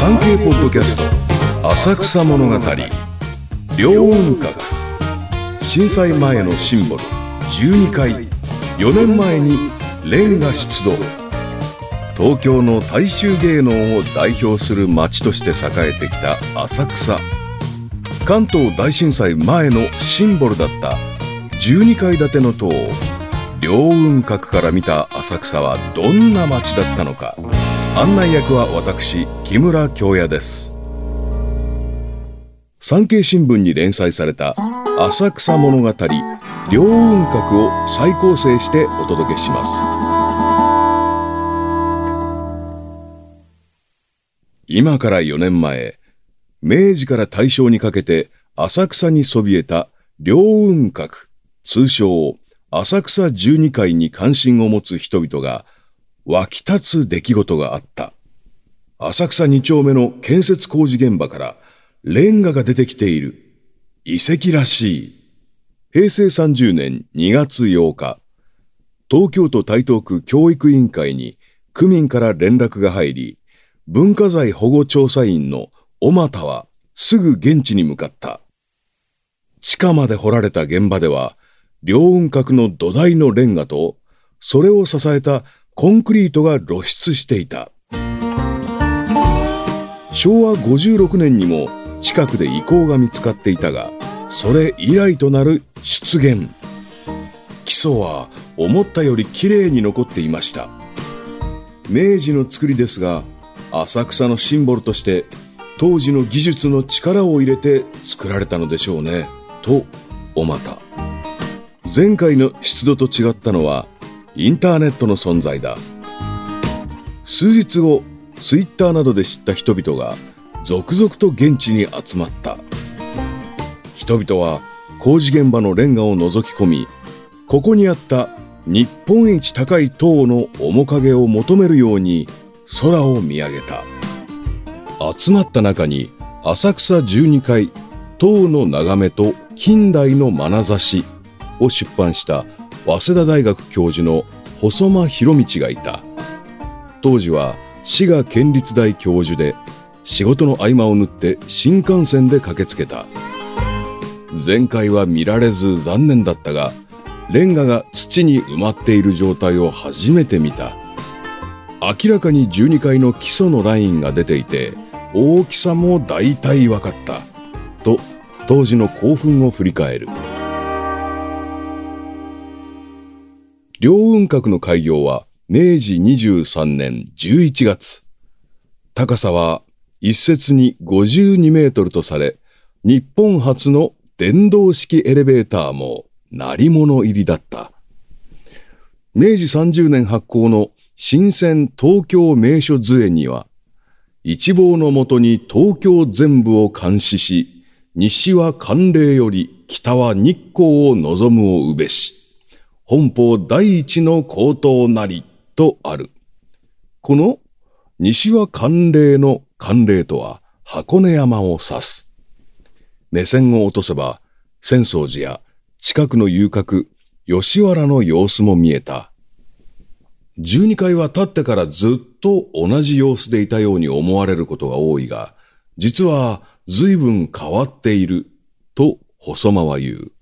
産経ポッドキャスト浅草物語両雲閣震災前のシンボル12階4年前にレンガ出動。東京の大衆芸能を代表する街として栄えてきた浅草。関東大震災前のシンボルだった12階建ての塔両雲閣から見た浅草はどんな街だったのか。案内役は私木村京也です。産経新聞に連載された浅草物語両雲閣を再構成してお届けします。今から4年前明治から大正にかけて浅草にそびえた両雲閣通称浅草十二階に関心を持つ人々が湧き立つ出来事があった。浅草二丁目の建設工事現場からレンガが出てきている。遺跡らしい。平成30年2月8日、東京都台東区教育委員会に区民から連絡が入り、文化財保護調査員の小俣はすぐ現地に向かった。地下まで掘られた現場では、両雲閣の土台のレンガと、それを支えたコンクリートが露出していた。昭和56年にも近くで遺構が見つかっていたが、それ以来となる出現。基礎は思ったより綺麗に残っていました。明治の作りですが、浅草のシンボルとして当時の技術の力を入れて作られたのでしょうね。と、おまた。前回の出土と違ったのはインターネットの存在だ。数日後ツイッターなどで知った人々が続々と現地に集まった。人々は工事現場のレンガを覗き込みここにあった日本一高い塔の面影を求めるように空を見上げた。集まった中に浅草十二階塔の眺めと近代の眼差しを出版した早稲田大学教授の細間博道がいた。当時は滋賀県立大教授で仕事の合間を縫って新幹線で駆けつけた。前回は見られず残念だったがレンガが土に埋まっている状態を初めて見た。明らかに12階の基礎のラインが出ていて大きさも大体分かった。と当時の興奮を振り返る。両雲閣の開業は明治23年11月。高さは一説に52メートルとされ、日本初の電動式エレベーターも鳴り物入りだった。明治30年発行の新鮮東京名所図絵には、一望のもとに東京全部を監視し、西は寒冷より北は日光を望むをうべし。本邦第一の高等なりとある。この西は寒冷の寒冷とは箱根山を指す。目線を落とせば浅草寺や近くの遊郭、吉原の様子も見えた。十二階は立ってからずっと同じ様子でいたように思われることが多いが、実は随分変わっていると細間は言う。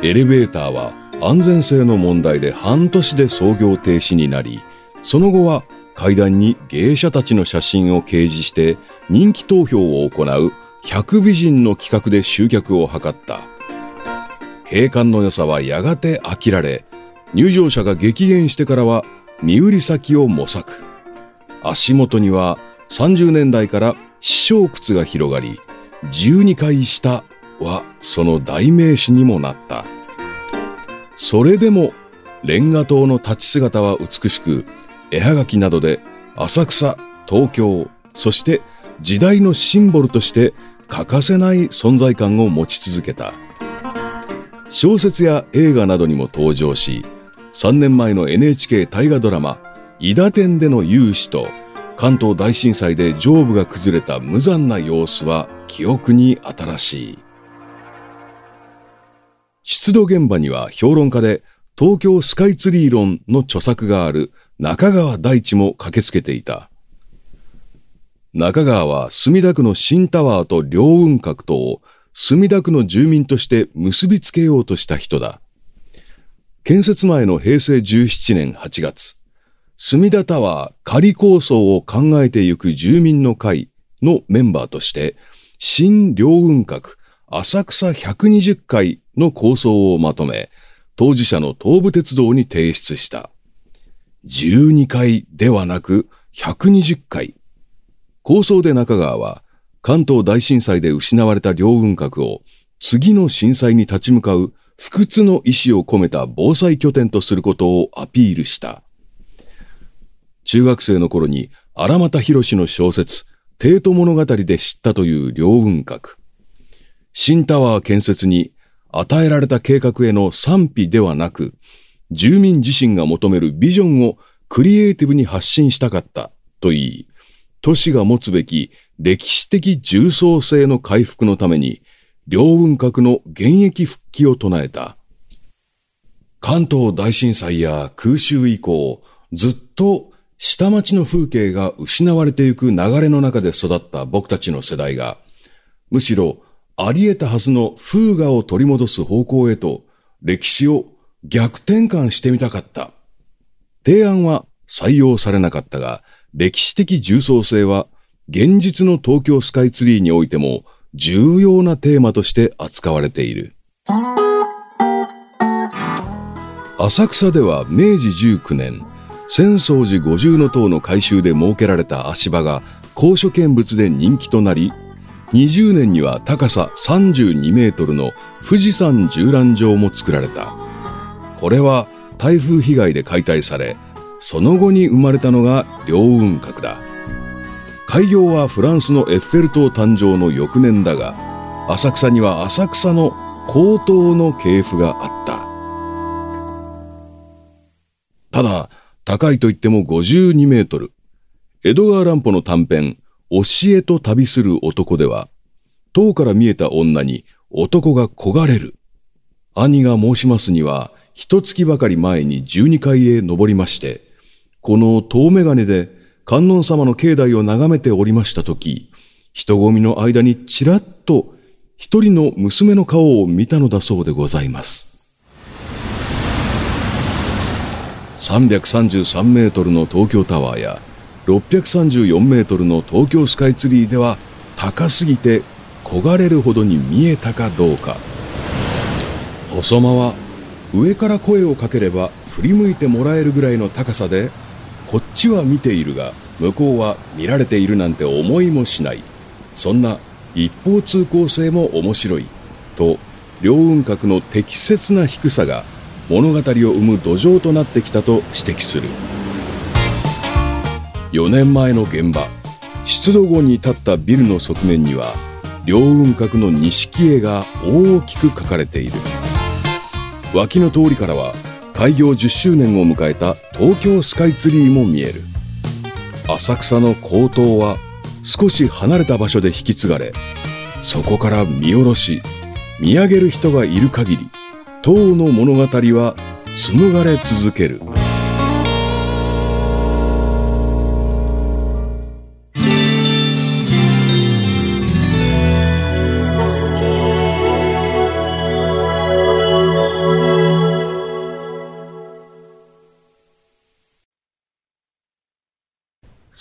エレベーターは安全性の問題で半年で操業停止になり、その後は階段に芸者たちの写真を掲示して人気投票を行う100美人の企画で集客を図った。景観の良さはやがて飽きられ、入場者が激減してからは身売り先を模索。足元には30年代から師匠靴が広がり、12階下はその代名詞にもなった。それでもレンガ島の立ち姿は美しく、絵はがきなどで浅草、東京、そして時代のシンボルとして欠かせない存在感を持ち続けた。小説や映画などにも登場し、3年前の NHK 大河ドラマ、伊田店での勇姿と関東大震災で上部が崩れた無残な様子は記憶に新しい。出土現場には評論家で東京スカイツリー論の著作がある中川大地も駆けつけていた。中川は墨田区の新タワーと両雲閣とを墨田区の住民として結びつけようとした人だ。建設前の平成17年8月、墨田タワー仮構想を考えてゆく住民の会のメンバーとして、新両雲閣浅草120階の構想をまとめ、当事者の東武鉄道に提出した。12階ではなく120階。構想で中川は、関東大震災で失われた両雲閣を次の震災に立ち向かう不屈の意志を込めた防災拠点とすることをアピールした。中学生の頃に荒俣博の小説、帝都物語で知ったという両雲閣。新タワー建設に与えられた計画への賛否ではなく、住民自身が求めるビジョンをクリエイティブに発信したかったと言い、都市が持つべき歴史的重層性の回復のために、両雲閣の現役復帰を唱えた。関東大震災や空襲以降、ずっと下町の風景が失われていく流れの中で育った僕たちの世代が、むしろあり得たはずの風雅を取り戻す方向へと歴史を逆転換してみたかった。提案は採用されなかったが、歴史的重層性は現実の東京スカイツリーにおいても重要なテーマとして扱われている。浅草では明治19年、浅草寺五重塔の改修で設けられた足場が高所見物で人気となり、20年には高さ32メートルの富士山縦覧場も作られた。これは台風被害で解体され、その後に生まれたのが両雲閣だ。開業はフランスのエッフェル塔誕生の翌年だが、浅草には浅草の高等の系譜があった。ただ、高いと言っても52メートル。江戸川乱歩の短編、教えと旅する男では、塔から見えた女に男が焦がれる。兄が申しますには、一月ばかり前に12階へ登りまして、この遠眼鏡で観音様の境内を眺めておりましたとき、人混みの間にちらっと一人の娘の顔を見たのだそうでございます。333メートルの東京タワーや634メートルの東京スカイツリーでは高すぎて焦がれるほどに見えたかどうか。細間は上から声をかければ振り向いてもらえるぐらいの高さでこっちは見ているが向こうは見られているなんて思いもしない。そんな一方通行性も面白い。と両雲閣の適切な低さが物語を生む土壌となってきたと指摘する。4年前の現場。出土後に立ったビルの側面には両雲閣の錦絵が大きく書かれている。脇の通りからは開業10周年を迎えた東京スカイツリーも見える。浅草の高騰は少し離れた場所で引き継がれそこから見下ろし見上げる人がいる限り塔の物語は紡がれ続ける。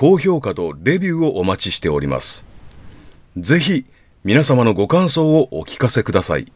高評価とレビューをお待ちしております。ぜひ皆様のご感想をお聞かせください。